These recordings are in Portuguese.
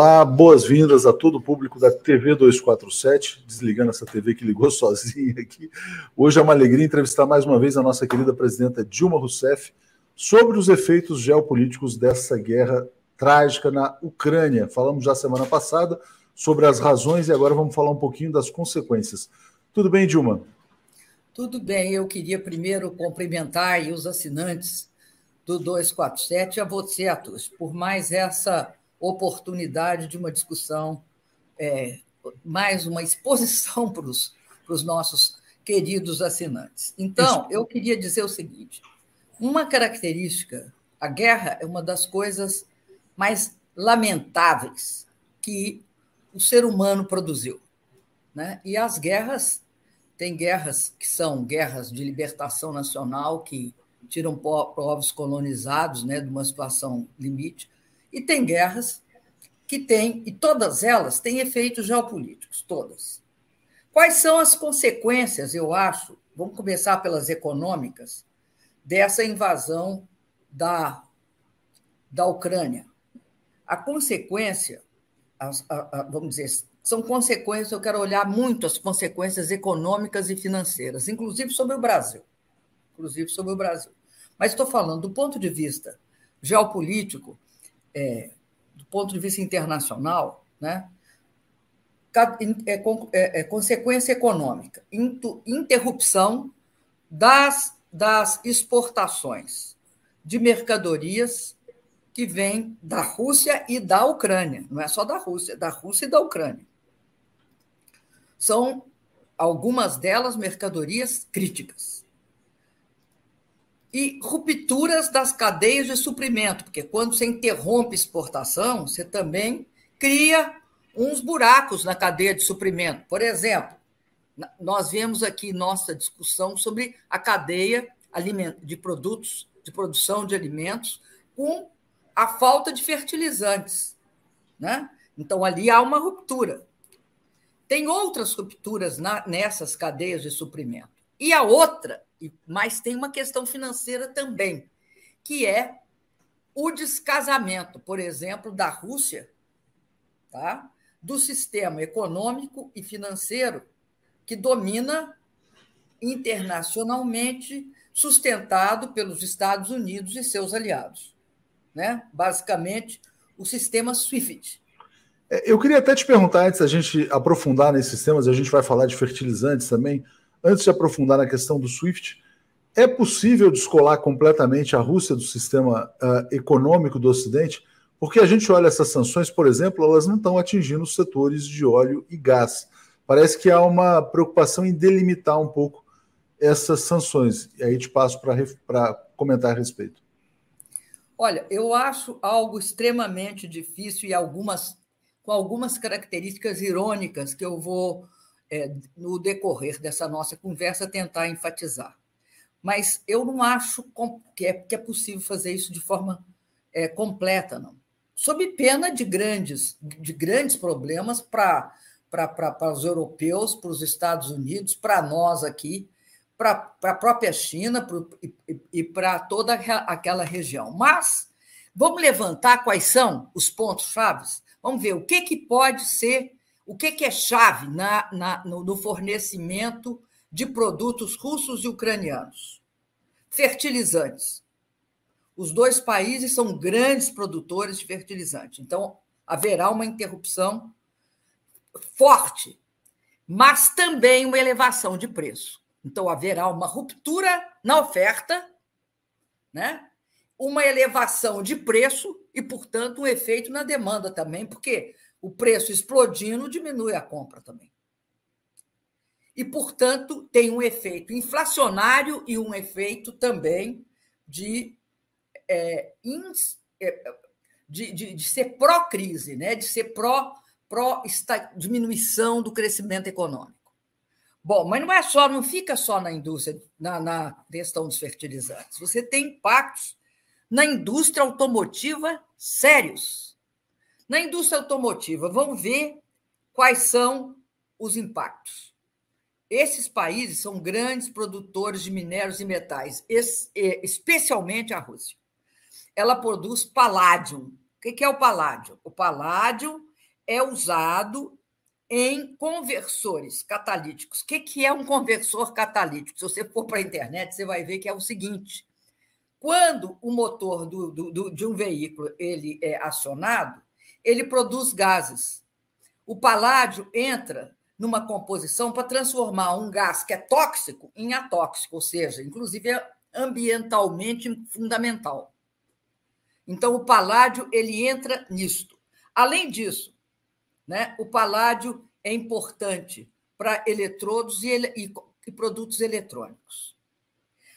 Olá, boas-vindas a todo o público da TV 247, desligando essa TV que ligou sozinha aqui. Hoje é uma alegria entrevistar mais uma vez a nossa querida presidenta Dilma Rousseff sobre os efeitos geopolíticos dessa guerra trágica na Ucrânia. Falamos já semana passada sobre as razões e agora vamos falar um pouquinho das consequências. Tudo bem, Dilma? Tudo bem. Eu queria primeiro cumprimentar os assinantes do 247 e a você, Atus, por mais essa oportunidade de uma discussão, é, mais uma exposição para os, para os nossos queridos assinantes. Então, eu queria dizer o seguinte: uma característica, a guerra é uma das coisas mais lamentáveis que o ser humano produziu. Né? E as guerras, tem guerras que são guerras de libertação nacional, que tiram povos colonizados né, de uma situação limite, e tem guerras que têm, e todas elas têm efeitos geopolíticos, todas. Quais são as consequências, eu acho, vamos começar pelas econômicas, dessa invasão da, da Ucrânia? A consequência, as, a, a, vamos dizer, são consequências, eu quero olhar muito as consequências econômicas e financeiras, inclusive sobre o Brasil. Inclusive sobre o Brasil. Mas estou falando do ponto de vista geopolítico, é, do ponto de vista internacional, né? É, é, é consequência econômica, interrupção das, das exportações de mercadorias que vêm da Rússia e da Ucrânia. Não é só da Rússia, da Rússia e da Ucrânia. São algumas delas mercadorias críticas e rupturas das cadeias de suprimento, porque quando você interrompe exportação, você também cria uns buracos na cadeia de suprimento. Por exemplo, nós vemos aqui nossa discussão sobre a cadeia de produtos, de produção de alimentos, com a falta de fertilizantes. Né? Então, ali há uma ruptura. Tem outras rupturas nessas cadeias de suprimento. E a outra mas tem uma questão financeira também, que é o descasamento, por exemplo, da Rússia, tá? do sistema econômico e financeiro que domina internacionalmente, sustentado pelos Estados Unidos e seus aliados. Né? Basicamente, o sistema SWIFT. É, eu queria até te perguntar, antes da gente aprofundar nesses temas, a gente vai falar de fertilizantes também, antes de aprofundar na questão do SWIFT, é possível descolar completamente a Rússia do sistema uh, econômico do Ocidente? Porque a gente olha essas sanções, por exemplo, elas não estão atingindo os setores de óleo e gás. Parece que há uma preocupação em delimitar um pouco essas sanções. E aí te passo para comentar a respeito. Olha, eu acho algo extremamente difícil e algumas com algumas características irônicas que eu vou é, no decorrer dessa nossa conversa, tentar enfatizar. Mas eu não acho que é, que é possível fazer isso de forma é, completa, não. Sob pena de grandes, de grandes problemas para os europeus, para os Estados Unidos, para nós aqui, para a própria China pro, e, e para toda aquela região. Mas vamos levantar quais são os pontos chaves? Vamos ver o que, que pode ser o que, é chave na, na, no, no fornecimento de produtos russos e ucranianos? Fertilizantes. Os dois países são grandes produtores de fertilizante. Então, haverá uma interrupção forte, mas também uma elevação de preço. Então, haverá uma ruptura na oferta, né? uma elevação de preço e, portanto, um efeito na demanda também, porque o preço explodindo diminui a compra também. E, portanto, tem um efeito inflacionário e um efeito também de, é, ins, é, de, de, de, ser pró-crise, né? de ser pró, pró do crescimento econômico. Bom, mas não é só, não fica só na indústria, na, na questão dos fertilizantes. Você tem impactos na indústria automotiva sérios na indústria automotiva, vamos ver quais são os impactos. Esses países são grandes produtores de minérios e metais, especialmente a Rússia. Ela produz paládio. O que é o paládio? O paládio é usado em conversores catalíticos. O que é um conversor catalítico? Se você for para a internet, você vai ver que é o seguinte: quando o motor do, do, de um veículo ele é acionado, ele produz gases. O paládio entra numa composição para transformar um gás que é tóxico em atóxico, ou seja, inclusive é ambientalmente fundamental. Então, o paládio ele entra nisto. Além disso, né, o paládio é importante para eletrodos e, e, e produtos eletrônicos.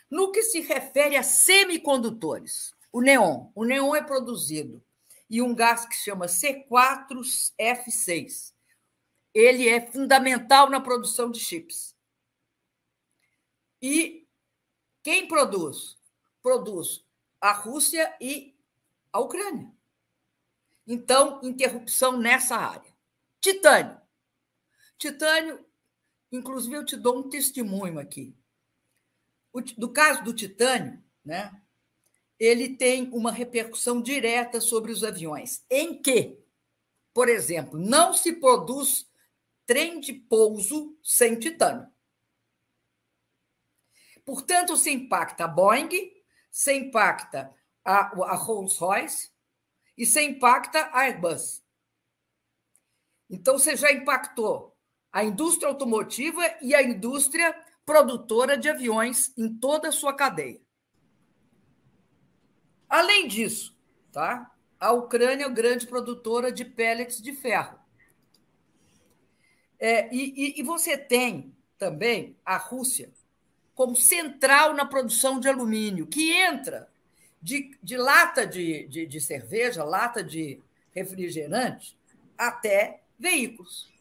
No que se refere a semicondutores, o neon. O neon é produzido e um gás que chama C4F6 ele é fundamental na produção de chips. E quem produz? Produz a Rússia e a Ucrânia. Então, interrupção nessa área. Titânio. Titânio, inclusive, eu te dou um testemunho aqui. Do caso do titânio, né, ele tem uma repercussão direta sobre os aviões, em que, por exemplo, não se produz trem de pouso sem titânio. Portanto, se impacta a Boeing, se impacta a, a Rolls-Royce e se impacta a Airbus. Então, você já impactou a indústria automotiva e a indústria produtora de aviões em toda a sua cadeia. Além disso, tá? a Ucrânia é grande produtora de pellets de ferro. É, e, e, você tem também a Rússia como central na produção de alumínio, que entra de, de lata de, de, de cerveja, lata de refrigerante, até veículos.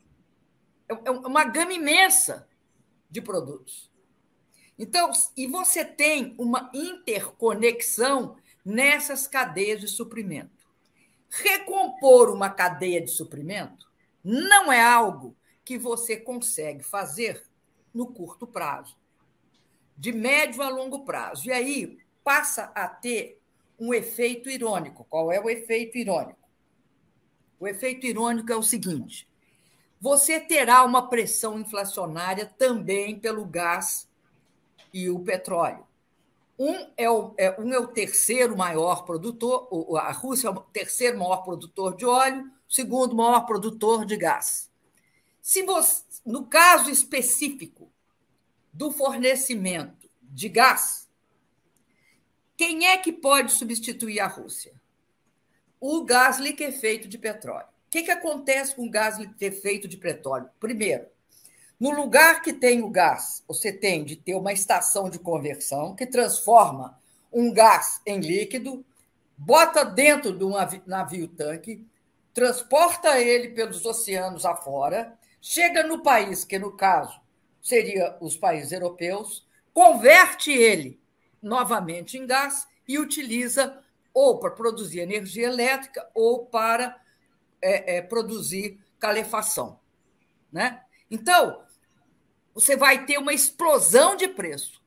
É, é uma gama imensa de produtos. Então, e você tem uma interconexão nessas cadeias de suprimento. Recompor uma cadeia de suprimento não é algo que você consegue fazer no curto prazo, de médio a longo prazo. E aí passa a ter um efeito irônico. Qual é o efeito irônico? O efeito irônico é o seguinte: você terá uma pressão inflacionária também pelo gás e o petróleo. Um é o, é, um é o terceiro maior produtor, a Rússia é o terceiro maior produtor de óleo, segundo maior produtor de gás. Se você, no caso específico do fornecimento de gás, quem é que pode substituir a Rússia? O gás liquefeito de petróleo. O que, que acontece com o gás liquefeito de petróleo? Primeiro, no lugar que tem o gás, você tem de ter uma estação de conversão que transforma um gás em líquido, bota dentro de um navio-tanque, transporta ele pelos oceanos afora, chega no país, que no caso seria os países europeus, converte ele novamente em gás e utiliza ou para produzir energia elétrica ou para é, é, produzir calefação. Né? Então, você vai ter uma explosão de preço,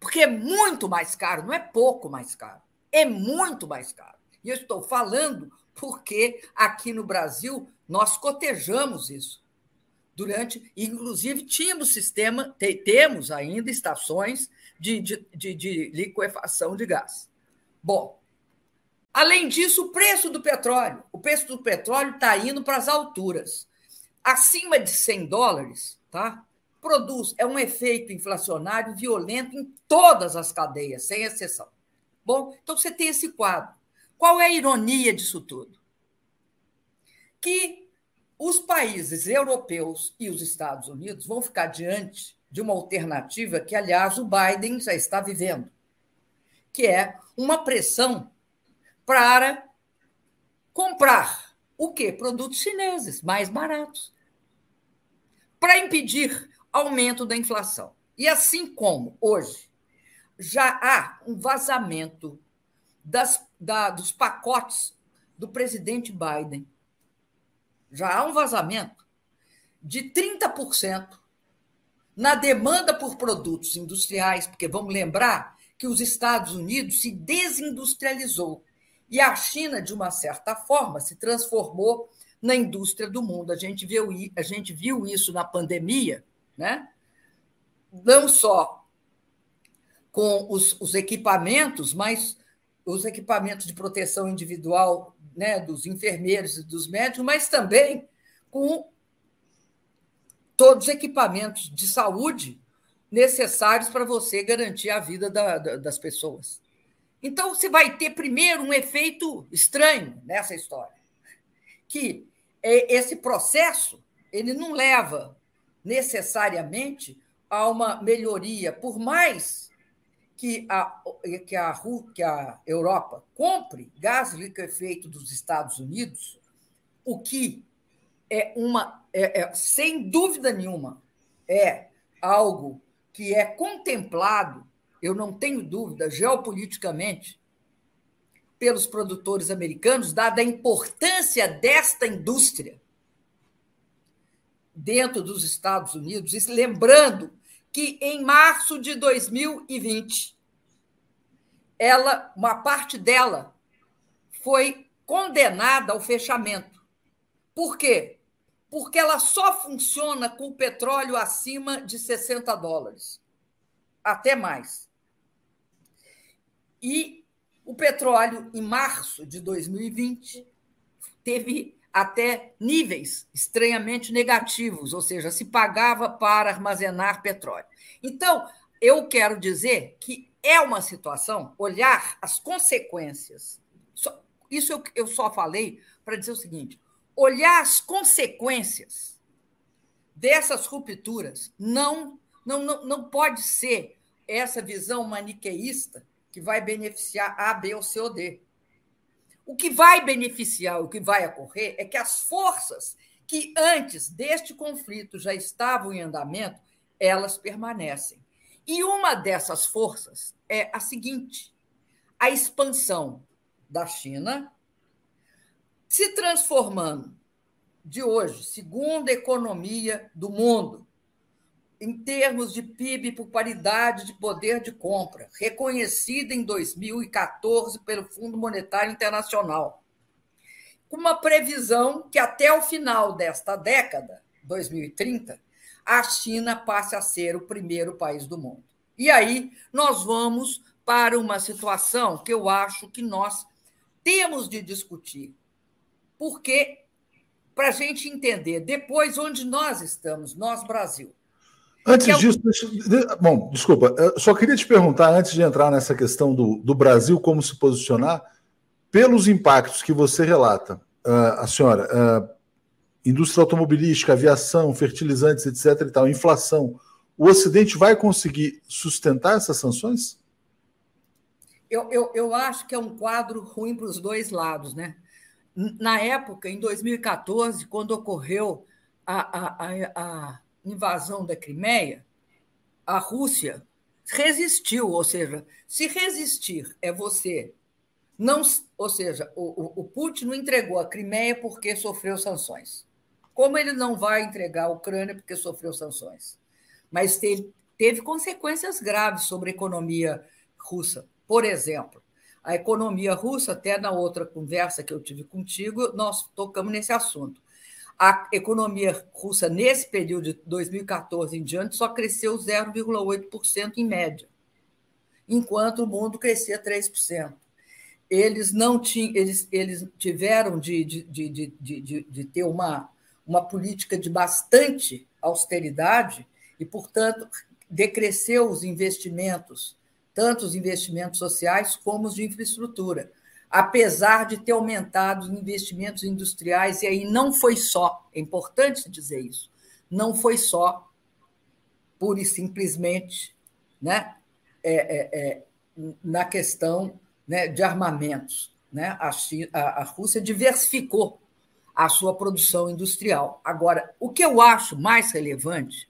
porque é muito mais caro, não é pouco mais caro, é muito mais caro. E eu estou falando porque aqui no Brasil nós cotejamos isso durante, inclusive tínhamos sistema, temos ainda estações de, de, de, de liquefação de gás. Bom, além disso, o preço do petróleo, o preço do petróleo está indo para as alturas. Acima de 100 dólares, tá? Produz, é um efeito inflacionário violento em todas as cadeias, sem exceção. Bom, então você tem esse quadro. Qual é a ironia disso tudo? Que os países europeus e os Estados Unidos vão ficar diante de uma alternativa que, aliás, o Biden já está vivendo, que é uma pressão para comprar o quê? Produtos chineses mais baratos, para impedir aumento da inflação. E assim como hoje já há um vazamento das, da, dos pacotes do presidente Biden já há um vazamento de 30% na demanda por produtos industriais, porque vamos lembrar que os Estados Unidos se desindustrializou E a China, de uma certa forma, se transformou na indústria do mundo. A gente viu, a gente viu isso na pandemia, né? não só com os, os equipamentos, mas os equipamentos de proteção individual né, dos enfermeiros e dos médicos, mas também com todos os equipamentos de saúde necessários para você garantir a vida da, da, das pessoas. Então, você vai ter primeiro um efeito estranho nessa história, que é, esse processo ele não leva necessariamente a uma melhoria, por mais que a, que a, que a Europa compre gás liquefeito dos Estados Unidos, o que é uma, é, é, sem dúvida nenhuma, é algo que é contemplado, eu não tenho dúvida, geopoliticamente, pelos produtores americanos, dada a importância desta indústria dentro dos Estados Unidos, e lembrando que em março de 2020, ela, uma parte dela foi condenada ao fechamento. Por quê? Porque ela só funciona com o petróleo acima de 60 dólares, até mais. E o petróleo, em março de 2020, teve até níveis estranhamente negativos, ou seja, se pagava para armazenar petróleo. Então, eu quero dizer que é uma situação, olhar as consequências. Isso eu só falei para dizer o seguinte: olhar as consequências dessas rupturas não, não, não, não pode ser essa visão maniqueísta que vai beneficiar A, B ou C ou D. O que vai beneficiar, o que vai ocorrer, é que as forças que antes deste conflito já estavam em andamento, elas permanecem. E uma dessas forças é a seguinte: a expansão da China se transformando de hoje, segunda economia do mundo, em termos de PIB por paridade de poder de compra, reconhecida em 2014 pelo Fundo Monetário Internacional, com uma previsão que até o final desta década, 2030, a China passe a ser o primeiro país do mundo. E aí nós vamos para uma situação que eu acho que nós temos de discutir, porque para a gente entender depois onde nós estamos, nós Brasil Antes é disso, deixa, bom, desculpa, eu só queria te perguntar, antes de entrar nessa questão do, do Brasil, como se posicionar, pelos impactos que você relata, uh, a senhora, uh, indústria automobilística, aviação, fertilizantes, etc. e tal, inflação, o Ocidente vai conseguir sustentar essas sanções? Eu, eu, eu acho que é um quadro ruim para os dois lados, né? Na época, em 2014, quando ocorreu a, a, a, a invasão da Crimeia, a Rússia resistiu, ou seja, se resistir é você não, ou seja, o, o Putin não entregou a Crimeia porque sofreu sanções. Como ele não vai entregar a Ucrânia porque sofreu sanções? Mas teve, teve consequências graves sobre a economia russa. Por exemplo, a economia russa, até na outra conversa que eu tive contigo, nós tocamos nesse assunto. A economia russa, nesse período de 2014 em diante, só cresceu 0,8% em média, enquanto o mundo crescia 3%. Eles não tinham, eles, eles tiveram de, de, de, de, de ter uma, uma política de bastante austeridade e, portanto, decresceu os investimentos, tanto os investimentos sociais como os de infraestrutura apesar de ter aumentado os investimentos industriais, e aí não foi só, é importante dizer isso, não foi só, pura e simplesmente, né, é, é, é, na questão né, de armamentos. Né? A, China, a, a Rússia diversificou a sua produção industrial. Agora, o que eu acho mais relevante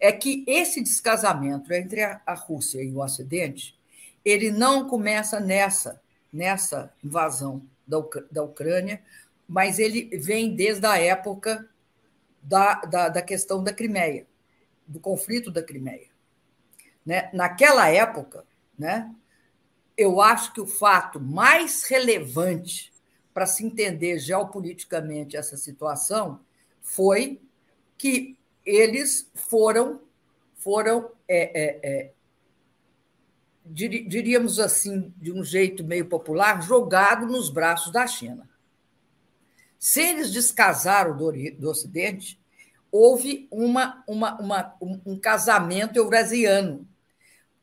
é que esse descasamento entre a, Rússia e o Ocidente ele não começa nessa nessa invasão da, da Ucrânia, mas ele vem desde a época da, da, da questão da Crimeia, do conflito da Crimeia. Né? Naquela época, né, eu acho que o fato mais relevante para se entender geopoliticamente essa situação foi que eles foram, foram é, é, é, diríamos assim, de um jeito meio popular, jogados nos braços da China. Se eles descasaram do, do Ocidente, houve uma, uma, uma, um, um casamento eurasiano.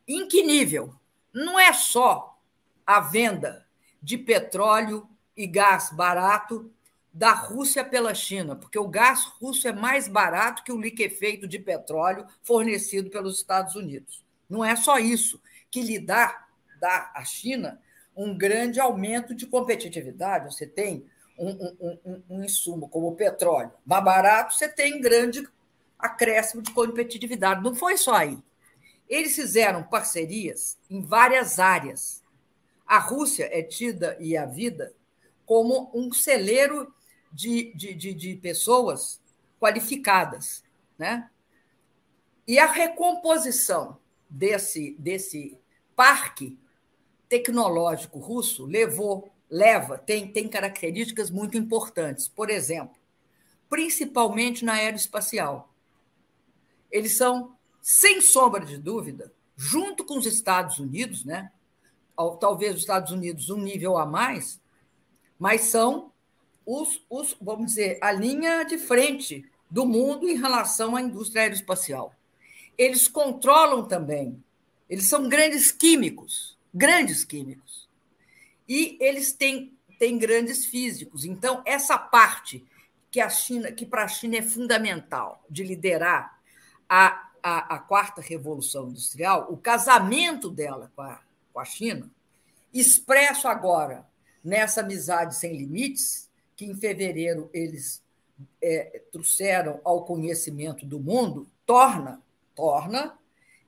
Em que nível? Não é só a venda de petróleo e gás barato da Rússia pela China, porque o gás russo é mais barato que o liquefeito de petróleo fornecido pelos Estados Unidos. Não é só isso que lhe dá, dá à China um grande aumento de competitividade. Você tem um, um, um, um insumo como o petróleo mais barato, você tem grande acréscimo de competitividade. Não foi só aí. Eles fizeram parcerias em várias áreas. A Rússia é tida e a vida como um celeiro de, de, de, de pessoas qualificadas. Né? E a recomposição desse, desse parque tecnológico russo levou, leva, tem, tem características muito importantes. Por exemplo, principalmente na aeroespacial. Eles são, sem sombra de dúvida, junto com os Estados Unidos, né? talvez os Estados Unidos um nível a mais, mas são os, os, vamos dizer, a linha de frente do mundo em relação à indústria aeroespacial eles controlam também. Eles são grandes químicos, grandes químicos. E eles têm, têm grandes físicos. Então, essa parte que a China, que para a China é fundamental de liderar a, a, a, quarta revolução industrial, o casamento dela com a, com a China, expresso agora nessa amizade sem limites, que em fevereiro eles é, trouxeram ao conhecimento do mundo, torna torna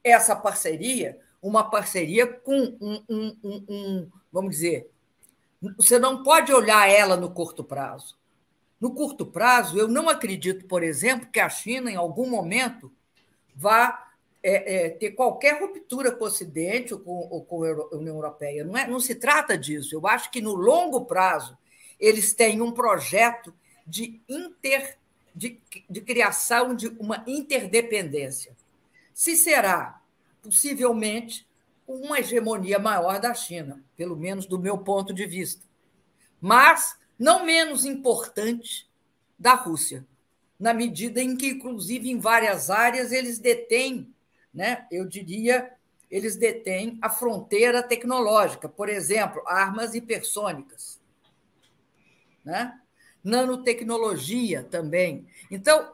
essa parceria uma parceria com um, um, um, um, vamos dizer, você não pode olhar ela no curto prazo. No curto prazo, eu não acredito, por exemplo, que a China, em algum momento, vá é, é, ter qualquer ruptura com o Ocidente ou com, ou com, a União Europeia. Não, é, não se trata disso. Eu acho que, no longo prazo, eles têm um projeto de, inter, de, de criação de uma interdependência se será, possivelmente, uma hegemonia maior da China, pelo menos do meu ponto de vista. Mas não menos importante da Rússia, na medida em que, inclusive, em várias áreas, eles detêm, né, eu diria, eles detêm a fronteira tecnológica, por exemplo, armas hipersônicas, né? nanotecnologia também. Então,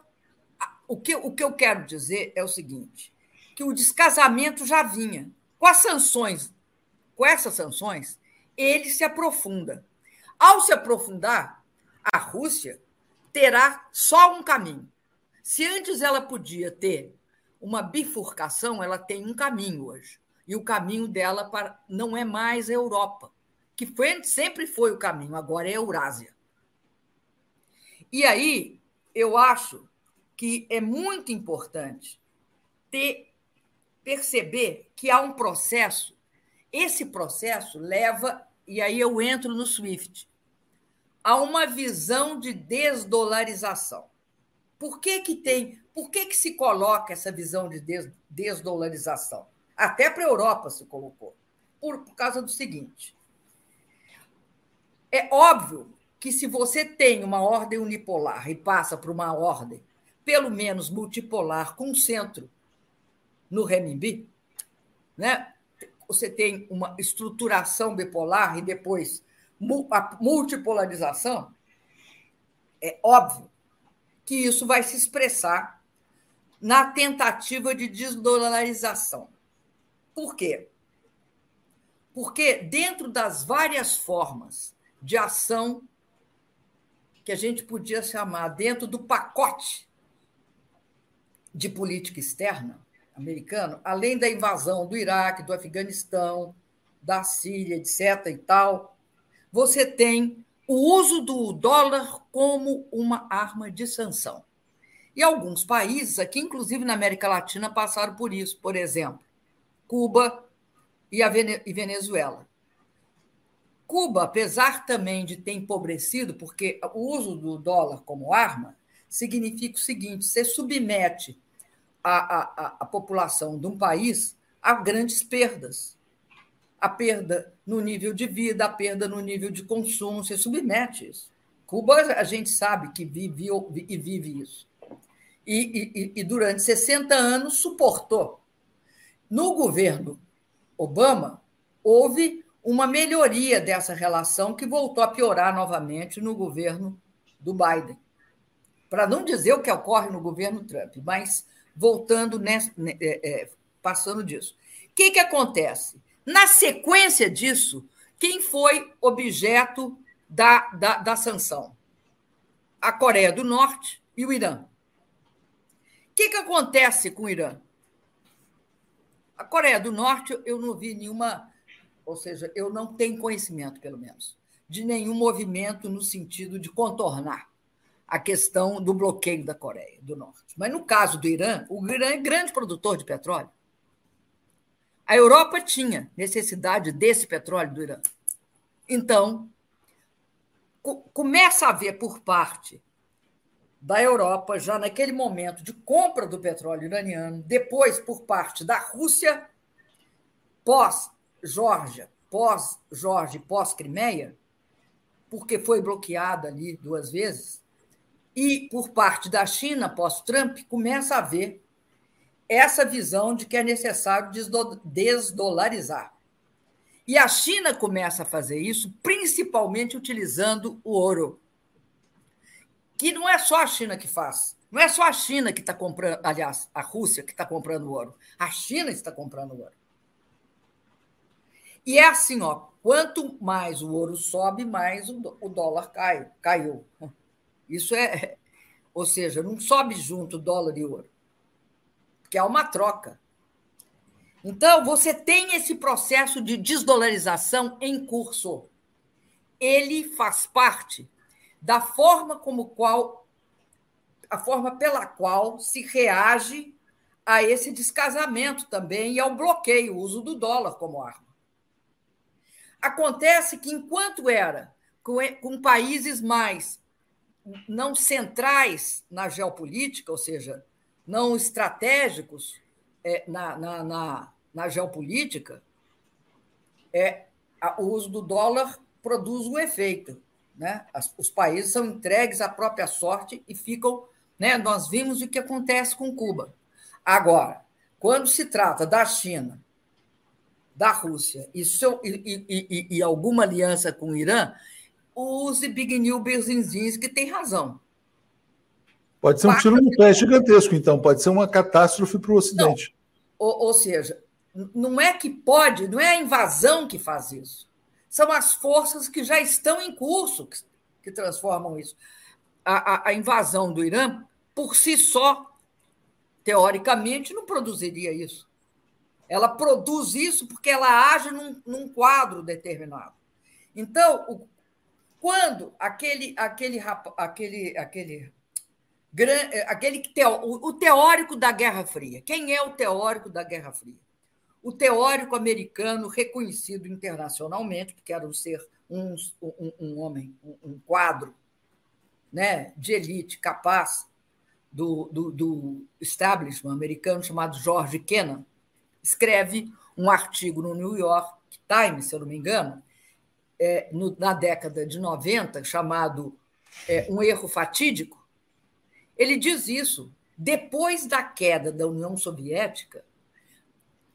o que, o que eu quero dizer é o seguinte: que o descasamento já vinha. Com as sanções, com essas sanções, ele se aprofunda. Ao se aprofundar, a Rússia terá só um caminho. Se antes ela podia ter uma bifurcação, ela tem um caminho hoje. E o caminho dela para, não é mais a Europa, que foi, sempre foi o caminho, agora é a Eurásia. E aí, eu acho que é muito importante ter perceber que há um processo. Esse processo leva, e aí eu entro no SWIFT, a uma visão de desdolarização. Por que, que tem, por que, que se coloca essa visão de desdolarização? Até para a Europa se colocou. Por, por causa do seguinte: é óbvio que se você tem uma ordem unipolar e passa para uma ordem pelo menos multipolar, com centro no renminbi, né? você tem uma estruturação bipolar e depois a multipolarização, é óbvio que isso vai se expressar na tentativa de desdolarização. Por quê? Porque dentro das várias formas de ação que a gente podia chamar dentro do pacote de política externa americano, além da invasão do Iraque, do Afeganistão, da Síria, etc. e tal, você tem o uso do dólar como uma arma de sanção. E alguns países, aqui inclusive na América Latina, passaram por isso. Por exemplo, Cuba e a Venezuela. Cuba, apesar também de ter empobrecido, porque o uso do dólar como arma significa o seguinte: você submete a, a, a população de um país a grandes perdas. A perda no nível de vida, a perda no nível de consumo, você submete isso. Cuba, a gente sabe que vive e vive isso. E, e, e durante 60 anos suportou. No governo Obama, houve uma melhoria dessa relação que voltou a piorar novamente no governo do Biden. Para não dizer o que ocorre no governo Trump, mas voltando, nessa, é, é, passando disso. O que, que acontece? Na sequência disso, quem foi objeto da, da, da sanção? A Coreia do Norte e o Irã. O que, que acontece com o Irã? A Coreia do Norte, eu não vi nenhuma ou seja, eu não tenho conhecimento, pelo menos, de nenhum movimento no sentido de contornar a questão do bloqueio da Coreia do Norte. Mas no caso do Irã, o Irã é grande produtor de petróleo. A Europa tinha necessidade desse petróleo do Irã. Então, começa a haver por parte da Europa, já naquele momento de compra do petróleo iraniano, depois por parte da Rússia, pós Geórgia, pós-Jorge, pós-Crimeia, porque foi bloqueada ali duas vezes, e por parte da China, pós-Trump, começa a haver essa visão de que é necessário desdolarizar. E a China começa a fazer isso, principalmente utilizando o ouro. Que não é só a China que faz. Não é só a China que está comprando, aliás, a Rússia que está comprando ouro. A China está comprando ouro. E é assim, ó, quanto mais o ouro sobe, mais o dólar cai, caiu. Isso é, ou seja, não sobe junto dólar e ouro, porque há uma troca. Então, você tem esse processo de desdolarização em curso. Ele faz parte da forma como qual a forma pela qual se reage a esse descasamento também e ao bloqueio, o uso do dólar como arma. Acontece que, enquanto era com países mais não centrais na geopolítica, ou seja, não estratégicos é, na, na, na, na, geopolítica, é, o uso do dólar produz um efeito. Né? Os países são entregues à própria sorte e ficam. Né? Nós vimos o que acontece com Cuba. Agora, quando se trata da China, da Rússia e, seu, e, e, e, alguma aliança com o Irã, use Bigniu Berzinzinski tem razão. Pode ser um tiro no pé gigantesco, então, pode ser uma catástrofe para o Ocidente. Ou, ou, seja, não é que pode, não é a invasão que faz isso. São as forças que já estão em curso que, que transformam isso. A, a, a invasão do Irã, por si só, teoricamente, não produziria isso. Ela produz isso porque ela age num, num quadro determinado. Então, o, quando aquele aquele aquele aquele aquele teo, o teórico da Guerra Fria. Quem é o teórico da Guerra Fria? O teórico americano reconhecido internacionalmente, porque era um ser um, um, um homem, um, um, quadro né, de elite capaz do, do, do establishment americano chamado George Kennan escreve um artigo no New York Times, se eu não me engano, é, no, na década de 90, chamado é, Um Erro Fatídico. Ele diz isso. Depois da queda da União Soviética,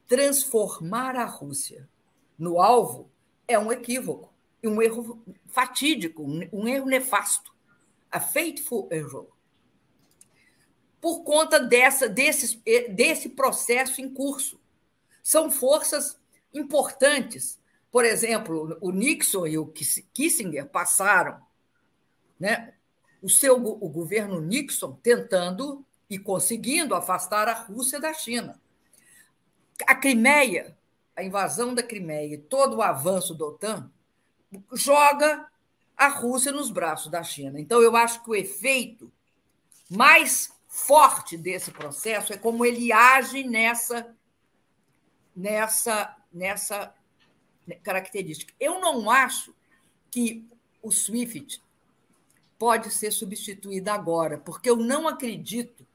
transformar a Rússia no alvo é um equívoco, um erro fatídico, um erro nefasto. A fateful error. Por conta dessa, desse, desse processo em curso são forças importantes. Por exemplo, o Nixon e o Kissinger passaram né, o seu o governo Nixon tentando e conseguindo afastar a Rússia da China. A Crimeia, a invasão da Crimeia e todo o avanço da OTAN joga a Rússia nos braços da China. Então, eu acho que o efeito mais forte desse processo é como ele age nessa nessa, nessa característica. Eu não acho que o SWIFT pode ser substituído agora, porque eu não acredito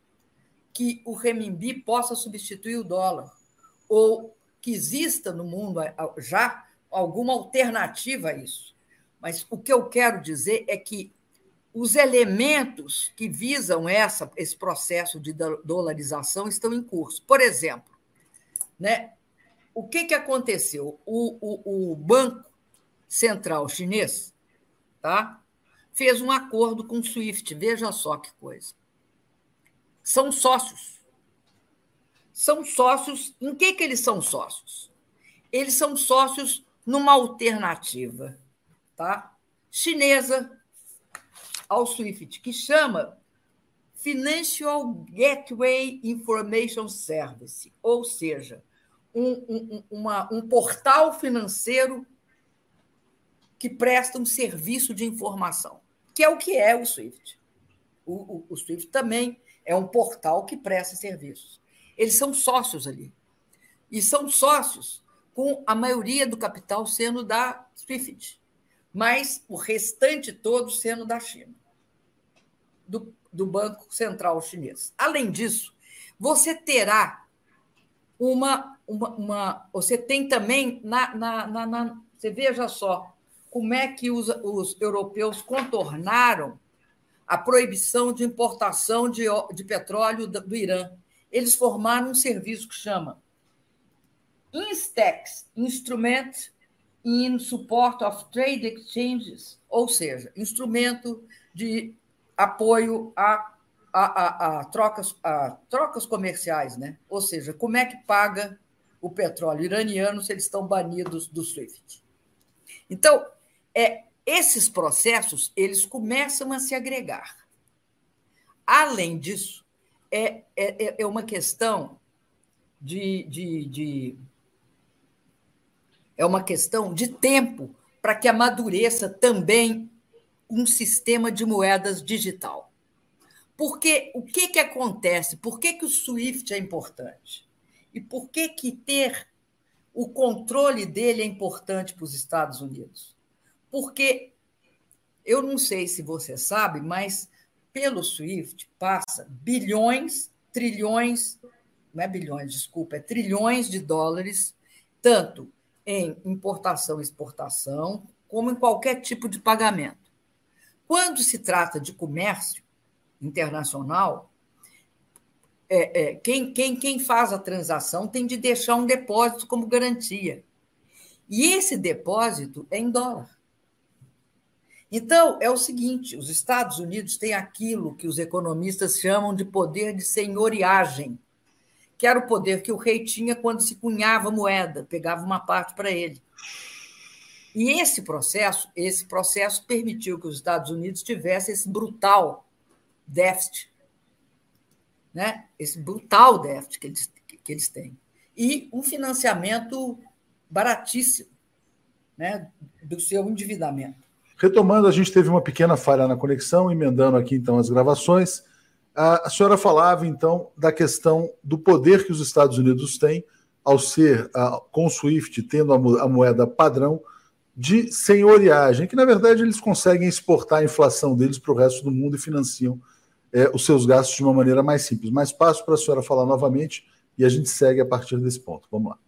que o renminbi possa substituir o dólar, ou que exista no mundo já alguma alternativa a isso. Mas o que eu quero dizer é que os elementos que visam essa, esse processo de dolarização estão em curso. Por exemplo, né, o que, que aconteceu? O, o, o Banco Central Chinês tá, fez um acordo com o SWIFT. Veja só que coisa. São sócios. São sócios. Em que, que eles são sócios? Eles são sócios numa alternativa tá, chinesa ao SWIFT, que chama Financial Gateway Information Service, ou seja, um, um, uma, um portal financeiro que presta um serviço de informação, que é o que é o SWIFT. O, o, o SWIFT também é um portal que presta serviços. Eles são sócios ali. E são sócios com a maioria do capital sendo da SWIFT, mas o restante todo sendo da China do, do Banco Central Chinês. Além disso, você terá uma. Uma, uma você tem também. Na, na, na, na, você veja só como é que os, os europeus contornaram a proibição de importação de, de petróleo do, Irã. Eles formaram um serviço que chama INSTEX Instrument in Support of Trade Exchanges, ou seja, instrumento de apoio a, a, a, a, trocas, a trocas comerciais, né? ou seja, como é que paga o petróleo iraniano se eles estão banidos do SWIFT. Então, é, esses processos eles começam a se agregar. Além disso, é, é, é uma questão de, de, de é uma questão de tempo para que amadureça também um sistema de moedas digital. Porque o que, que acontece? Por que, que o SWIFT é importante? E por que, que ter o controle dele é importante para os Estados Unidos? Porque eu não sei se você sabe, mas pelo SWIFT passa bilhões, trilhões, não é bilhões, desculpa, é trilhões de dólares, tanto em importação e exportação, como em qualquer tipo de pagamento. Quando se trata de comércio internacional, é, é, quem, quem, quem faz a transação tem de deixar um depósito como garantia. E esse depósito é em dólar. Então, é o seguinte: os Estados Unidos têm aquilo que os economistas chamam de poder de senhoriagem, que era o poder que o rei tinha quando se cunhava moeda, pegava uma parte para ele. E esse processo, esse processo permitiu que os Estados Unidos tivessem esse brutal déficit, né? Esse brutal déficit que eles, que eles têm. E um financiamento baratíssimo, né, do seu endividamento. Retomando, a gente teve uma pequena falha na conexão, emendando aqui então as gravações. A senhora falava então da questão do poder que os Estados Unidos têm ao ser com o SWIFT tendo a moeda padrão de senhoriagem, que na verdade eles conseguem exportar a inflação deles para o resto do mundo e financiam é, os seus gastos de uma maneira mais simples. Mas passo para a senhora falar novamente e a gente segue a partir desse ponto. Vamos lá.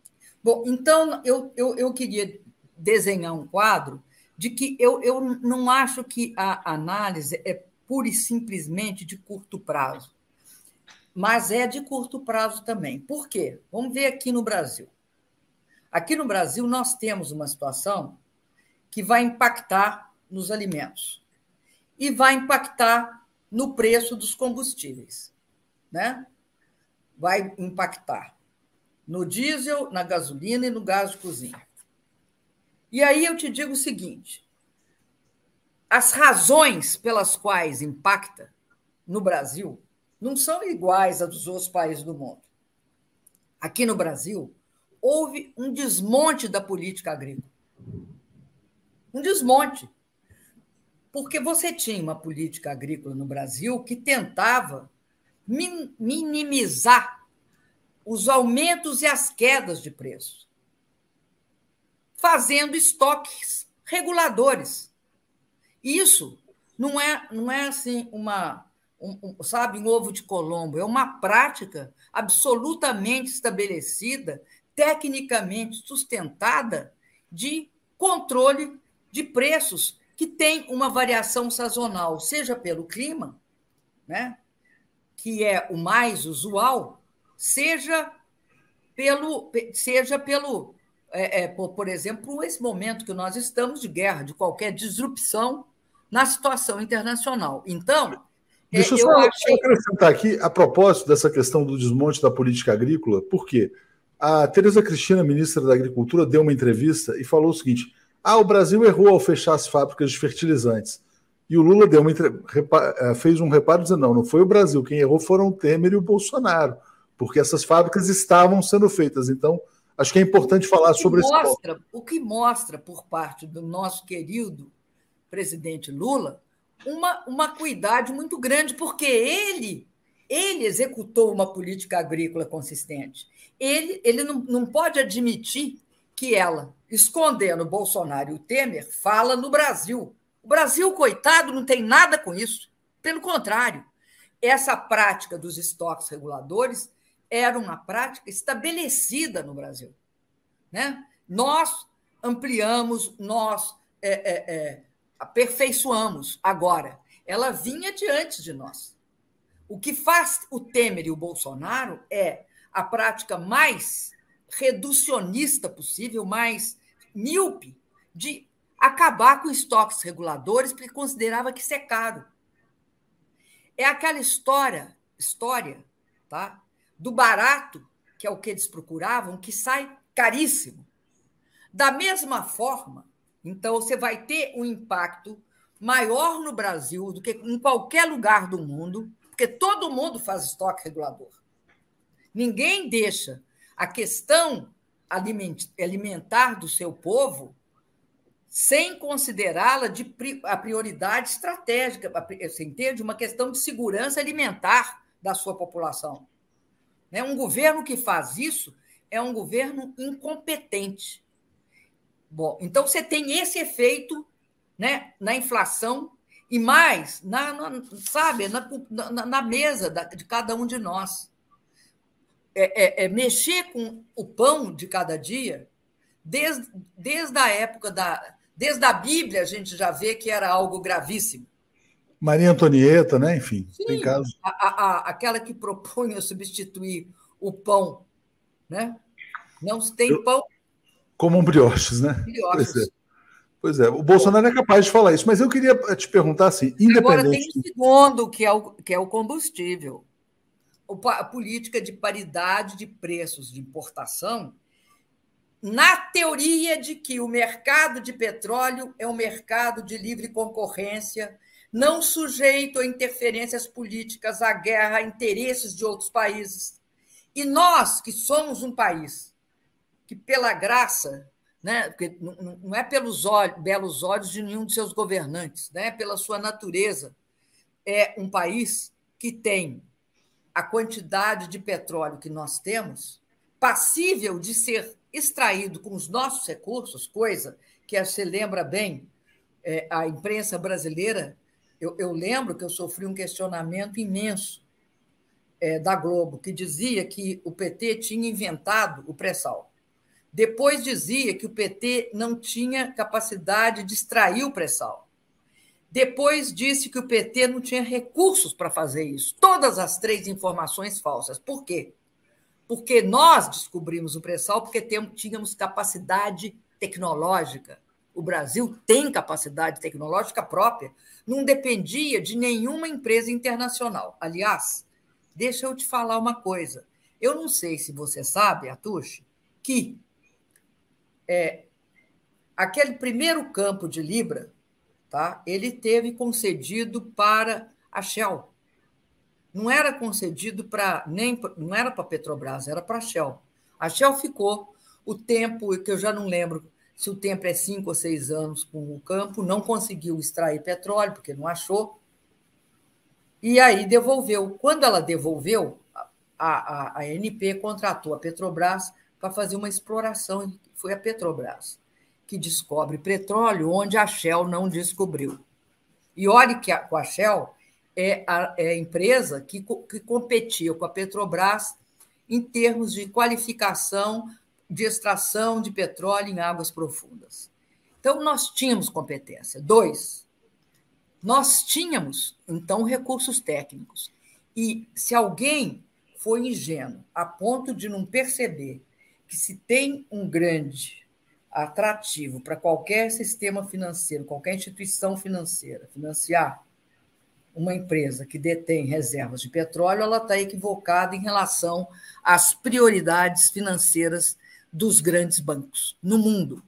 Bom, então eu, eu, eu queria desenhar um quadro de que eu, eu não acho que a análise é pura e simplesmente de curto prazo, mas é de curto prazo também. Por quê? Vamos ver aqui no Brasil. Aqui no Brasil, nós temos uma situação que vai impactar nos alimentos e vai impactar no preço dos combustíveis, né? Vai impactar no diesel, na gasolina e no gás de cozinha. E aí eu te digo o seguinte: as razões pelas quais impacta no Brasil não são iguais às dos outros países do mundo. Aqui no Brasil, houve um desmonte da política agrícola um desmonte. Porque você tinha uma política agrícola no Brasil que tentava minimizar os aumentos e as quedas de preços, fazendo estoques reguladores. Isso não é, não é assim uma, um, um, sabe, um ovo de Colombo, é uma prática absolutamente estabelecida, tecnicamente sustentada de controle de preços que tem uma variação sazonal, seja pelo clima, né, que é o mais usual, seja pelo, seja pelo é, é, por, por exemplo, esse momento que nós estamos de guerra, de qualquer disrupção na situação internacional. Então. É, Deixa eu só, achei... acrescentar aqui, a propósito dessa questão do desmonte da política agrícola, por quê? A Tereza Cristina, ministra da Agricultura, deu uma entrevista e falou o seguinte: ah, o Brasil errou ao fechar as fábricas de fertilizantes. E o Lula deu uma, é, fez um reparo dizendo: não, não foi o Brasil, quem errou foram o Temer e o Bolsonaro, porque essas fábricas estavam sendo feitas. Então, Acho que é importante falar sobre mostra, esse O que mostra, por parte do nosso querido presidente Lula, uma, uma cuidade muito grande, porque ele, ele executou uma política agrícola consistente. Ele, ele não, não pode admitir que ela, escondendo Bolsonaro e o Temer, fala no Brasil. O Brasil, coitado, não tem nada com isso. Pelo contrário, essa prática dos estoques reguladores era uma prática estabelecida no Brasil. Né? Nós ampliamos, nós é, é, é, aperfeiçoamos agora. Ela vinha diante de nós. O que faz o Temer e o Bolsonaro é a prática mais reducionista possível, mais míope, de acabar com estoques reguladores, porque considerava que isso é caro. É aquela história, história, tá? do barato, que é o que eles procuravam, que sai caríssimo. Da mesma forma, então você vai ter um impacto maior no Brasil do que em qualquer lugar do mundo, porque todo mundo faz estoque regulador. Ninguém deixa a questão alimentar do seu povo sem considerá-la de a prioridade estratégica, você entende? Uma questão de segurança alimentar da sua população. Né? Um governo que faz isso é um governo incompetente. Bom, então você tem esse efeito né, na inflação e mais, na, na sabe, na, na, na mesa da, de cada um de nós. É, é, é, mexer com o pão de cada dia, desde, desde a época da. Desde a Bíblia, a gente já vê que era algo gravíssimo. Maria Antonieta, né? Enfim, Sim, tem casos. A, a, aquela que propunha substituir o pão, né? Não se tem Eu, pão. Como brioches, né? Brioches. Pois é. Pois é, o Bolsonaro é capaz de falar isso, mas eu queria te perguntar assim, independente... Agora tem o segundo, que é o, que é o combustível. A política de paridade de preços de importação, na teoria de que o mercado de petróleo é um mercado de livre concorrência, não sujeito a interferências políticas, a guerra, a interesses de outros países. E nós, que somos um país que, pela graça, né, porque não é pelos olhos, belos olhos de nenhum de seus governantes, né, pela sua natureza, é um país que tem a quantidade de petróleo que nós temos, passível de ser extraído com os nossos recursos, coisa que você lembra bem, é, a imprensa brasileira eu, eu lembro que eu sofri um questionamento imenso é, da Globo, que dizia que o PT tinha inventado o pré-sal. Depois dizia que o PT não tinha capacidade de extrair o pré-sal. Depois disse que o PT não tinha recursos para fazer isso. Todas as três informações falsas. Por quê? Porque nós descobrimos o pré-sal porque tínhamos capacidade tecnológica. O Brasil tem capacidade tecnológica própria não dependia de nenhuma empresa internacional. Aliás, deixa eu te falar uma coisa. Eu não sei se você sabe, Atush, que é, aquele primeiro campo de Libra, tá? ele teve concedido para a Shell. Não era concedido para nem não era para Petrobras, era para a Shell. A Shell ficou o tempo que eu já não lembro se o tempo é cinco ou seis anos com o campo, não conseguiu extrair petróleo, porque não achou, e aí devolveu. Quando ela devolveu, a, a, a NP contratou a Petrobras para fazer uma exploração, foi a Petrobras que descobre petróleo onde a Shell não descobriu. E olhe que a, a Shell é a, é a empresa que, que competia com a Petrobras em termos de qualificação de extração de petróleo em águas profundas. Então, nós tínhamos competência. Dois, nós tínhamos, então, recursos técnicos. E se alguém foi ingênuo a ponto de não perceber que se tem um grande atrativo para qualquer sistema financeiro, qualquer instituição financeira financiar uma empresa que detém reservas de petróleo, ela está equivocada em relação às prioridades financeiras dos grandes bancos no mundo.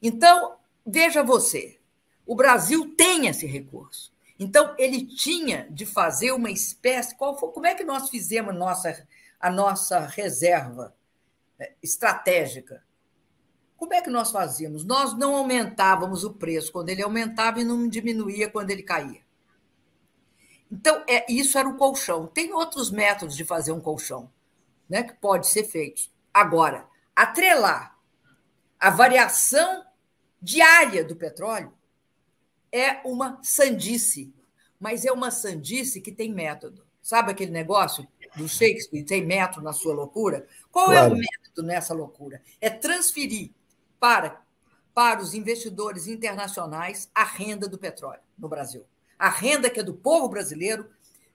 Então, veja você, o Brasil tem esse recurso. Então, ele tinha de fazer uma espécie. Qual foi, como é que nós fizemos nossa, a nossa reserva é, estratégica? Como é que nós fazíamos? Nós não aumentávamos o preço quando ele aumentava e não diminuía quando ele caía. Então, é, isso era o colchão. Tem outros métodos de fazer um colchão né, que pode ser feito. Agora, atrelar a variação diária do petróleo é uma sandice, mas é uma sandice que tem método. Sabe aquele negócio do Shakespeare, tem método na sua loucura? Qual claro. é o método nessa loucura? É transferir para, para os investidores internacionais a renda do petróleo no Brasil. A renda que é do povo brasileiro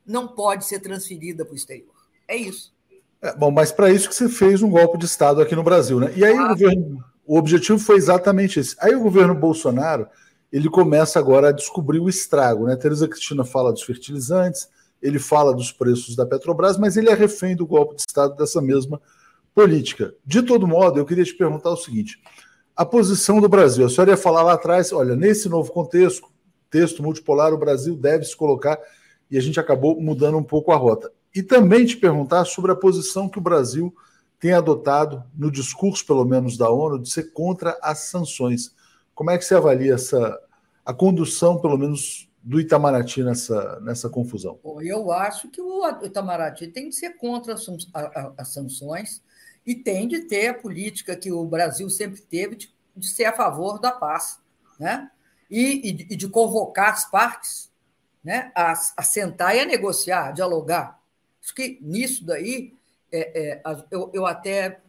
não pode ser transferida para o exterior. É isso. É, bom, mas para isso que você fez um golpe de Estado aqui no Brasil, né? E aí ah, o governo, o objetivo foi exatamente esse. Aí o governo Bolsonaro ele começa agora a descobrir o estrago, né? Tereza Cristina fala dos fertilizantes, ele fala dos preços da Petrobras, mas ele é refém do golpe de Estado dessa mesma política. De todo modo, eu queria te perguntar o seguinte: a posição do Brasil, a senhora ia falar lá atrás, olha, nesse novo contexto, texto multipolar, o Brasil deve se colocar e a gente acabou mudando um pouco a rota. E também te perguntar sobre a posição que o Brasil tem adotado no discurso, pelo menos da ONU, de ser contra as sanções. Como é que você avalia essa a condução, pelo menos, do Itamaraty nessa, nessa confusão? Eu acho que o Itamaraty tem de ser contra as sanções e tem de ter a política que o Brasil sempre teve de, de ser a favor da paz. Né? e, e de convocar as partes né, a, a, sentar e a negociar, a dialogar. Acho que nisso daí é, é, eu, eu até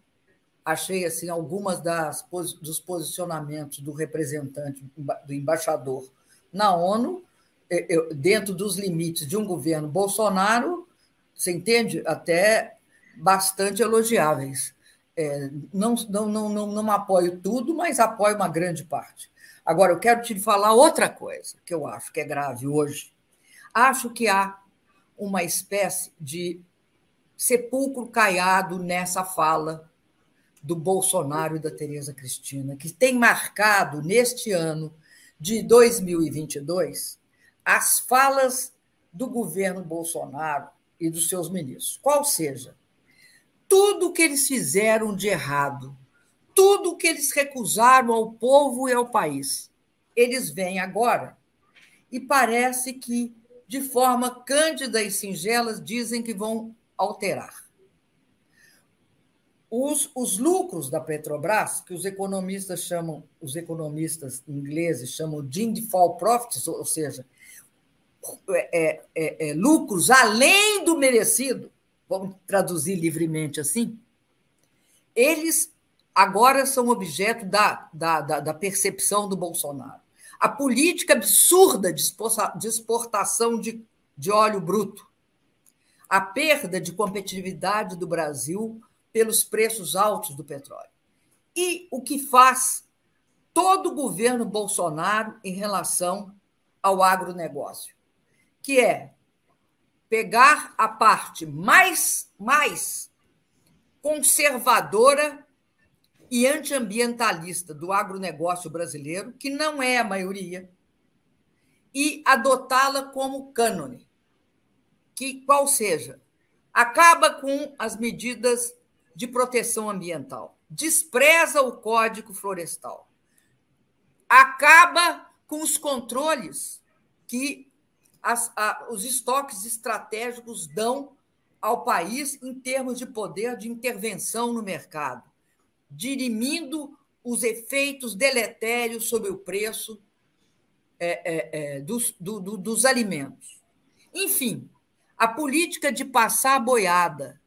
achei assim algumas das dos posicionamentos do representante do embaixador na ONU é, dentro dos limites de um governo Bolsonaro você entende até bastante elogiáveis é, não, não, não, não, apoio tudo mas apoio uma grande parte Agora, eu quero te falar outra coisa que eu acho que é grave hoje. Acho que há uma espécie de sepulcro caiado nessa fala do Bolsonaro e da Tereza Cristina, que tem marcado neste ano de 2022 as falas do governo Bolsonaro e dos seus ministros. Qual seja, tudo que eles fizeram de errado tudo o que eles recusaram ao povo e ao país. Eles vêm agora e parece que, de forma cândida e singela, dizem que vão alterar. Os, os lucros da Petrobras, que os economistas chamam, os economistas ingleses chamam de default profits, ou seja, é, é, é, lucros além do merecido, vamos traduzir livremente assim, eles agora são objeto da, da, da, da percepção do Bolsonaro. A política absurda de exportação de, de óleo bruto, a perda de competitividade do Brasil pelos preços altos do petróleo. E o que faz todo o governo Bolsonaro em relação ao agronegócio, que é pegar a parte mais, mais conservadora e antiambientalista do agronegócio brasileiro, que não é a maioria, e adotá-la como cânone, que qual seja, acaba com as medidas de proteção ambiental, despreza o Código Florestal, acaba com os controles que as, a, os estoques estratégicos dão ao país em termos de poder de intervenção no mercado dirimindo os efeitos deletérios sobre o preço é, é, é dos, do, do, dos alimentos. Enfim, a política de passar a boiada,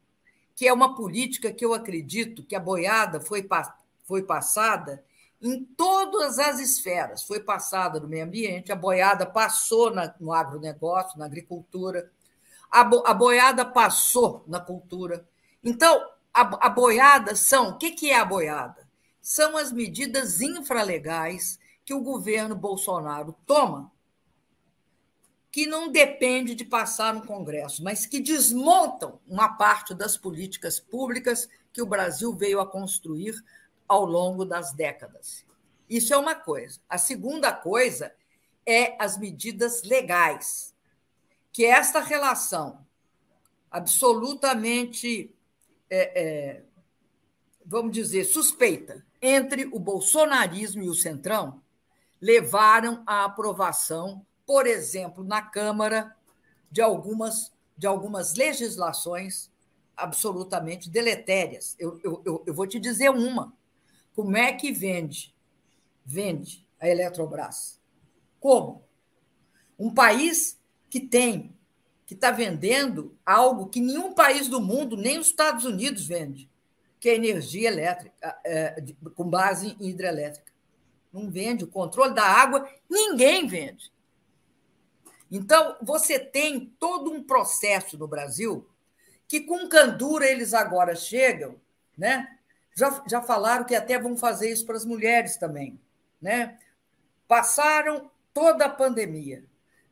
que é uma política que eu acredito que a boiada foi, foi passada em todas as esferas. Foi passada no meio ambiente, a boiada passou no agronegócio, na agricultura, a, bo, a boiada passou na cultura. Então, a, a boiada são. O que, que é a boiada? São as medidas infralegais que o governo Bolsonaro toma, que não depende de passar no Congresso, mas que desmontam uma parte das políticas públicas que o Brasil veio a construir ao longo das décadas. Isso é uma coisa. A segunda coisa é as medidas legais, que é esta relação absolutamente, é, é, vamos dizer, suspeita entre o bolsonarismo e o centrão levaram à aprovação, por exemplo, na Câmara, de algumas, de algumas legislações absolutamente deletérias. Eu, eu, eu vou te dizer uma. Como é que vende? Vende a Eletrobras. Como? Um país que tem, que está vendendo algo que nenhum país do mundo, nem os Estados Unidos vende, que é energia elétrica, é, com base em hidrelétrica. Não vende. O controle da água, ninguém vende. Então, você tem todo um processo no Brasil que, com candura, eles agora chegam, né? Já, já falaram que até vão fazer isso para as mulheres também. Né? Passaram toda a pandemia,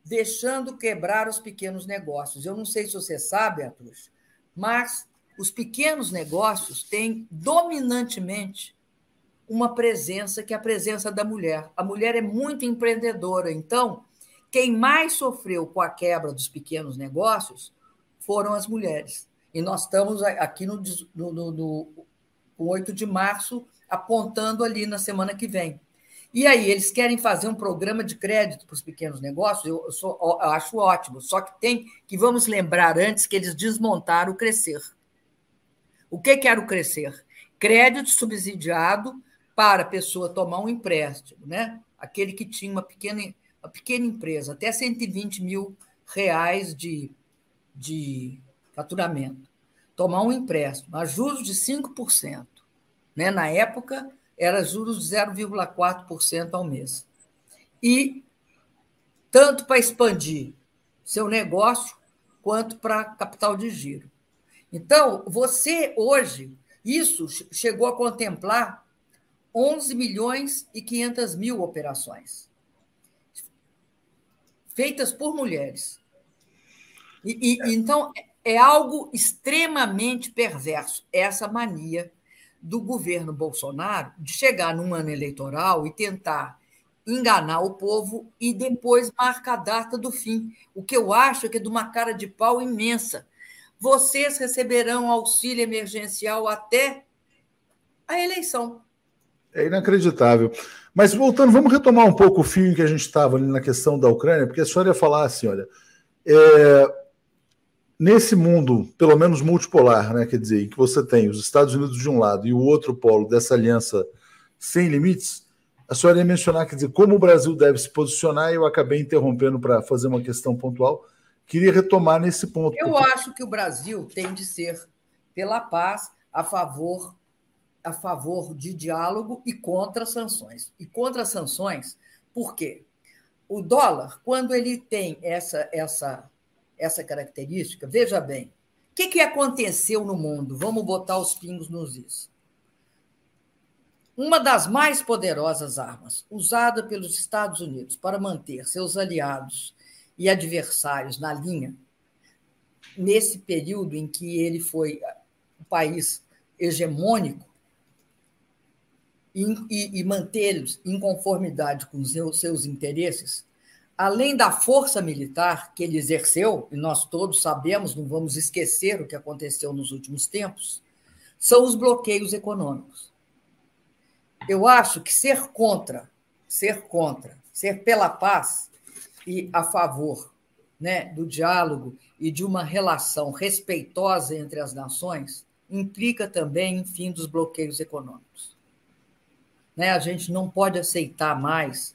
deixando quebrar os pequenos negócios. Eu não sei se você sabe, Atus, mas os pequenos negócios têm dominantemente uma presença que é a presença da mulher. A mulher é muito empreendedora, então quem mais sofreu com a quebra dos pequenos negócios foram as mulheres. E nós estamos aqui no, no, no, o 8 de março, apontando ali na semana que vem. E aí, eles querem fazer um programa de crédito para os pequenos negócios, eu, sou, eu acho ótimo, só que tem que vamos lembrar antes que eles desmontaram o Crescer. O que, era o Crescer? Crédito subsidiado para a pessoa tomar um empréstimo, né? aquele que tinha uma pequena, uma pequena empresa, até 120 mil reais de, de faturamento tomar um empréstimo a juros de 5%. Né? Na época, era juros de 0,4% ao mês. E tanto para expandir seu negócio quanto para capital de giro. Então, você hoje, isso chegou a contemplar 11 milhões e 500 mil operações feitas por mulheres. E, e, então, é algo extremamente perverso, essa mania do governo Bolsonaro de chegar num ano eleitoral e tentar enganar o povo e depois marcar a data do fim. O que eu acho é que é de uma cara de pau imensa. Vocês receberão auxílio emergencial até a eleição. É inacreditável. Mas voltando, vamos retomar um pouco o fio que a gente estava ali na questão da Ucrânia, porque a senhora ia falar assim: olha, é, nesse mundo, pelo menos multipolar, né, quer dizer, que você tem os Estados Unidos de um lado e o outro polo dessa aliança sem limites, a senhora ia mencionar, quer dizer, como o Brasil deve se posicionar, e eu acabei interrompendo para fazer uma questão pontual. Queria retomar nesse ponto. Eu porque... acho que o Brasil tem de ser pela paz, a favor a favor de diálogo e contra sanções. E contra sanções, por quê? O dólar, quando ele tem essa essa essa característica, veja bem, o que, que aconteceu no mundo? Vamos botar os pingos nos is. Uma das mais poderosas armas usada pelos Estados Unidos para manter seus aliados e adversários na linha, nesse período em que ele foi um país hegemônico, e, e, e mantê-los em conformidade com os seus, seus interesses, além da força militar que ele exerceu, e nós todos sabemos, não vamos esquecer o que aconteceu nos últimos tempos, são os bloqueios econômicos. Eu acho que ser contra, ser contra, ser pela paz e a favor né, do diálogo e de uma relação respeitosa entre as nações implica também, fim dos bloqueios econômicos. Né? A gente não pode aceitar mais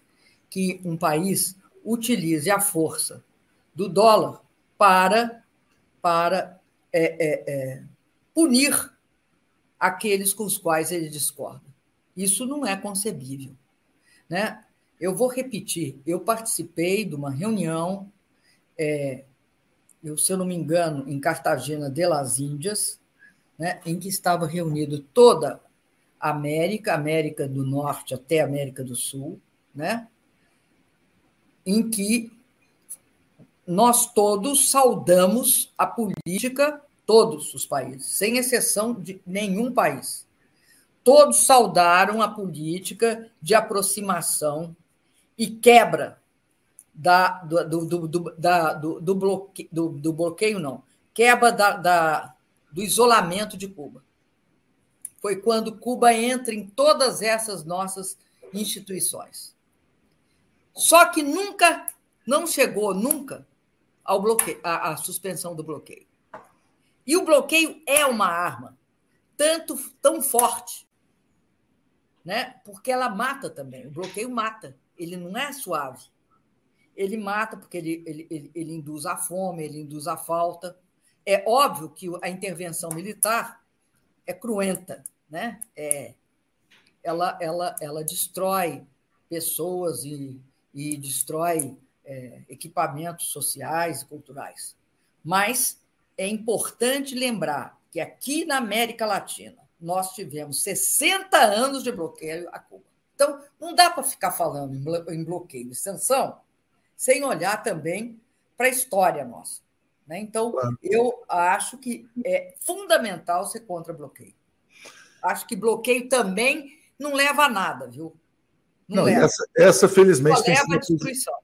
que um país utilize a força do dólar para, para é, é, é, punir aqueles com os quais ele discorda. Isso não é concebível. Né? Eu vou repetir: eu participei de uma reunião, é, eu, se eu não me engano, em Cartagena de las Índias, né, em que estava reunido toda a América, América do Norte até América do Sul, né, em que nós todos saudamos a política, todos os países, sem exceção de nenhum país. Todos saudaram a política de aproximação e quebra da, do, do, do, da, do, do, bloqueio, do, do bloqueio, não, quebra da, da, do isolamento de Cuba. Foi quando Cuba entra em todas essas nossas instituições. Só que nunca, não chegou nunca ao bloqueio, à, à suspensão do bloqueio. E o bloqueio é uma arma tanto tão forte, né? Porque ela mata também. O bloqueio mata. Ele não é suave. Ele mata porque ele, ele, ele, ele induz a fome, ele induz a falta. É óbvio que a intervenção militar é cruenta, né? É, ela, ela, ela destrói pessoas e, e destrói é, equipamentos sociais e culturais. Mas é importante lembrar que aqui na América Latina nós tivemos 60 anos de bloqueio a Cuba. Então, não dá para ficar falando em bloqueio de sanção sem olhar também para a história nossa. Né? Então, eu acho que é fundamental ser contra bloqueio. Acho que bloqueio também não leva a nada, viu? Não, não essa, essa, felizmente. Leva a destruição.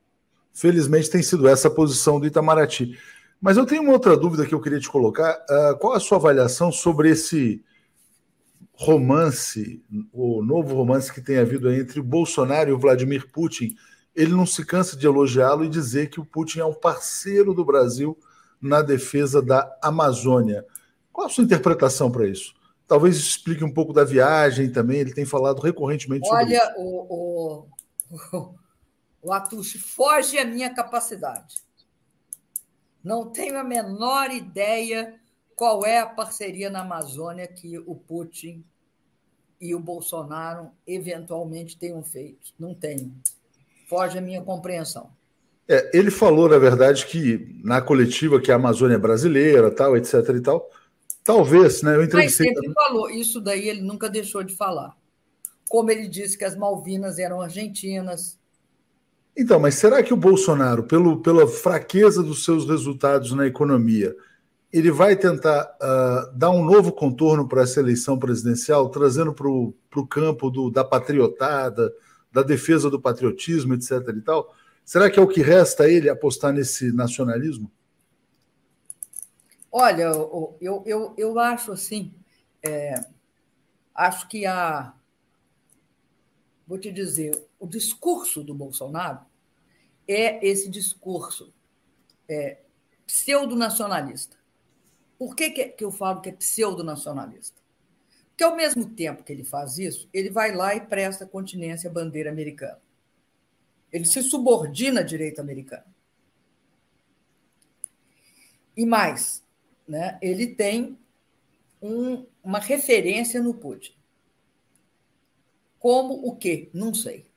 Felizmente tem sido essa a posição do Itamaraty. Mas eu tenho uma outra dúvida que eu queria te colocar. Uh, qual a sua avaliação sobre esse romance, o novo romance que tem havido entre o Bolsonaro e o Vladimir Putin? Ele não se cansa de elogiá-lo e dizer que o Putin é um parceiro do Brasil na defesa da Amazônia. Qual a sua interpretação para isso? Talvez explique um pouco da viagem também. Ele tem falado recorrentemente Olha, sobre isso. Olha, o, o, o Atushi foge à minha capacidade. Não tenho a menor ideia qual é a parceria na Amazônia que o Putin e o Bolsonaro eventualmente tenham feito. Não tenho. Foge à minha compreensão. É, ele falou, na verdade, que na coletiva que a Amazônia é brasileira, tal, etc. e tal. Talvez, né? Eu entrevistei. Mas sempre falou, isso daí ele nunca deixou de falar. Como ele disse que as Malvinas eram argentinas, então, mas será que o Bolsonaro, pelo, pela fraqueza dos seus resultados na economia, ele vai tentar uh, dar um novo contorno para essa eleição presidencial, trazendo para o campo do, da patriotada, da defesa do patriotismo, etc. e tal? Será que é o que resta a ele apostar nesse nacionalismo? Olha, eu, eu, eu acho assim, é, acho que a. Vou te dizer, o discurso do Bolsonaro é esse discurso é, pseudo-nacionalista. Por que, que eu falo que é pseudo-nacionalista? Porque, ao mesmo tempo que ele faz isso, ele vai lá e presta continência à bandeira americana. Ele se subordina à direita americana. E mais, né, ele tem um, uma referência no Putin. Como o quê? Não sei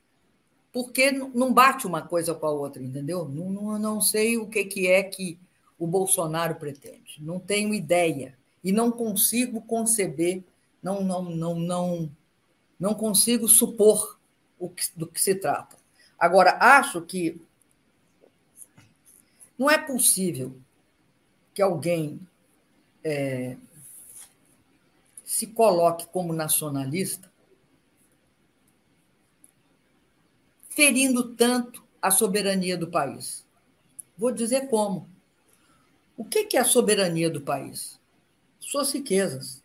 porque não bate uma coisa com a outra, entendeu? Não, não, não sei o que, que é que o Bolsonaro pretende, não tenho ideia e não consigo conceber, não, não, não, não, não consigo supor o que, do que se trata. Agora, acho que não é possível que alguém é, se coloque como nacionalista ferindo tanto a soberania do país? Vou dizer como. O que é a soberania do país? Suas riquezas.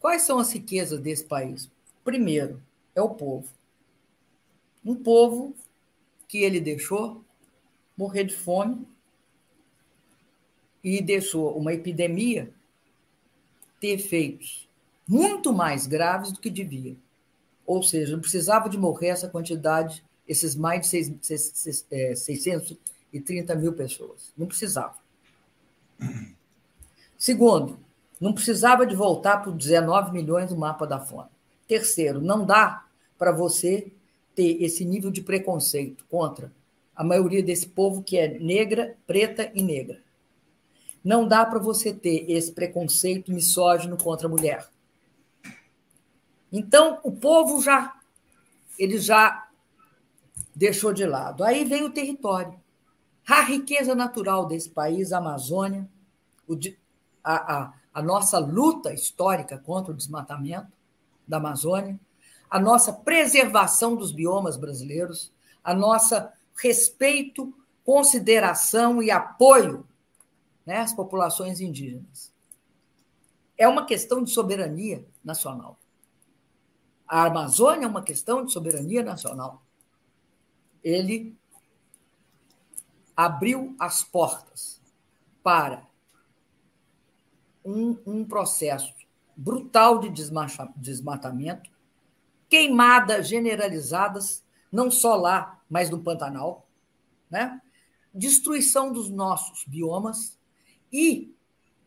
Quais são as riquezas desse país? Primeiro, é o povo. Um povo que ele deixou morrer de fome e deixou uma epidemia ter efeitos muito mais graves do que devia. Ou seja, não precisava de morrer essa quantidade esses mais de 630 é, mil pessoas. Não precisava. Segundo, não precisava de voltar para os 19 milhões do mapa da fome. Terceiro, não dá para você ter esse nível de preconceito contra a maioria desse povo que é negra, preta e negra. Não dá para você ter esse preconceito misógino contra a mulher. Então, o povo já ele já deixou de lado. Aí vem o território. A riqueza natural desse país, a Amazônia, a, a, a nossa luta histórica contra o desmatamento da Amazônia, a nossa preservação dos biomas brasileiros, a nossa respeito, consideração e apoio né, às populações indígenas. É uma questão de soberania nacional. A Amazônia é uma questão de soberania nacional. Ele abriu as portas para um, um processo brutal de desmatamento, queimadas generalizadas, não só lá, mas no Pantanal, né? destruição dos nossos biomas e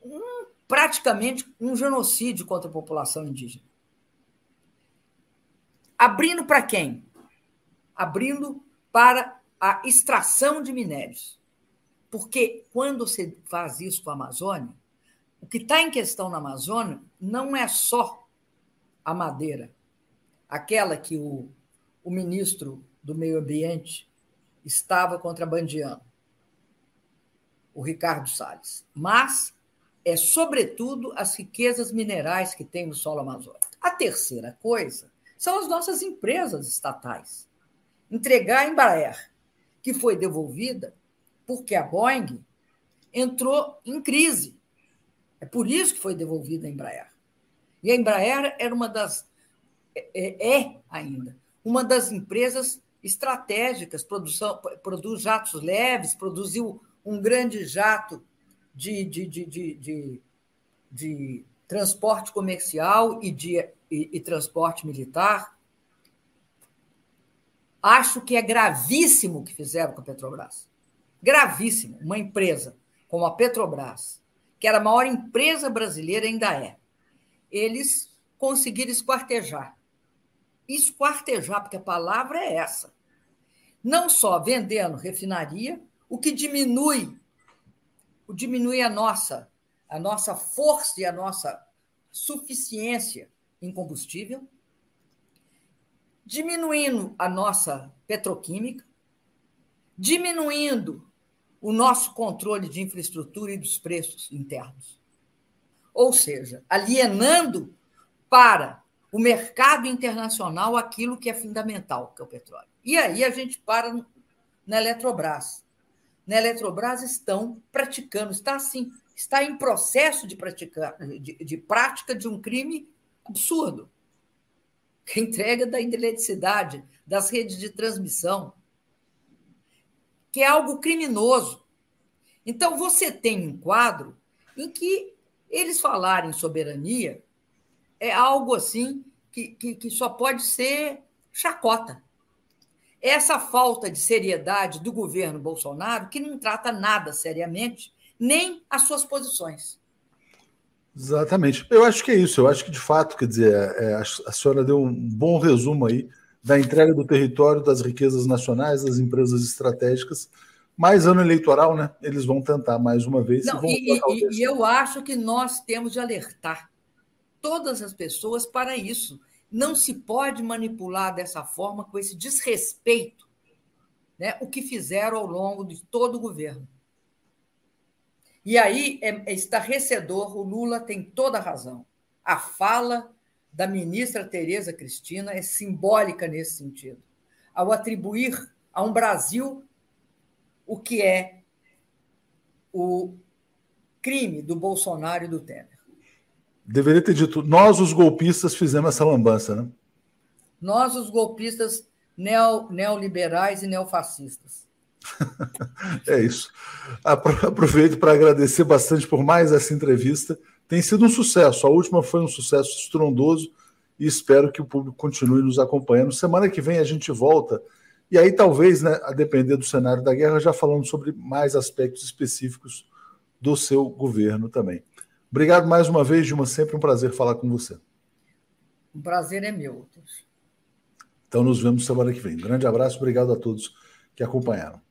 um, praticamente um genocídio contra a população indígena. Abrindo para quem? Abrindo para a extração de minérios. Porque quando você faz isso com a Amazônia, o que está em questão na Amazônia não é só a madeira, aquela que o, o ministro do Meio Ambiente estava contrabandeando, o Ricardo Salles, mas é sobretudo as riquezas minerais que tem no solo amazônico. A terceira coisa são as nossas empresas estatais. Entregar a Embraer, que foi devolvida porque a Boeing entrou em crise. É por isso que foi devolvida a Embraer. E a Embraer era uma das é, é ainda uma das empresas estratégicas, produção, produz jatos leves, produziu um grande jato de, de, de, de, transporte comercial e de e, e transporte militar. Acho que é gravíssimo o que fizeram com a Petrobras. Gravíssimo. Uma empresa como a Petrobras, que era a maior empresa brasileira, ainda é. Eles conseguiram esquartejar. Esquartejar, porque a palavra é essa. Não só vendendo refinaria, o que diminui, o diminui a nossa, a nossa força e a nossa suficiência em combustível, diminuindo a nossa petroquímica, diminuindo o nosso controle de infraestrutura e dos preços internos. Ou seja, alienando para o mercado internacional aquilo que é fundamental, que é o petróleo. E aí a gente para na Eletrobras. Na Eletrobras estão praticando, está assim, está em processo de, praticar, de, de prática de um crime absurdo. Entrega da eletricidade, das redes de transmissão, que é algo criminoso. Então, você tem um quadro em que eles falarem soberania é algo assim que, que, que só pode ser chacota. Essa falta de seriedade do governo Bolsonaro, que não trata nada seriamente, nem as suas posições. Exatamente. Eu acho que é isso. Eu acho que, de fato, quer dizer, é, a, a senhora deu um bom resumo aí da entrega do território, das riquezas nacionais, das empresas estratégicas. Mais ano eleitoral, né? Eles vão tentar mais uma vez. Não, e, e, e eu acho que nós temos de alertar todas as pessoas para isso. Não se pode manipular dessa forma, com esse desrespeito, né? o que fizeram ao longo de todo o governo. E aí é, é estarrecedor, o Lula tem toda a razão. A fala da ministra Tereza Cristina é simbólica nesse sentido, ao atribuir a um Brasil o que é o crime do Bolsonaro e do Temer. Deveria ter dito, nós os golpistas fizemos essa lambança, né? Nós os golpistas neo, neoliberais e neofascistas. é isso. Aproveito para agradecer bastante por mais essa entrevista. Tem sido um sucesso. A última foi um sucesso estrondoso e espero que o público continue nos acompanhando. Semana que vem a gente volta E aí, talvez, né, a depender do cenário da guerra, já falando sobre mais aspectos específicos do seu governo também. Obrigado mais uma vez, Dilma. Sempre um prazer falar com você. Um prazer é meu. Então, nos vemos semana que vem. Um grande abraço, obrigado a todos que acompanharam.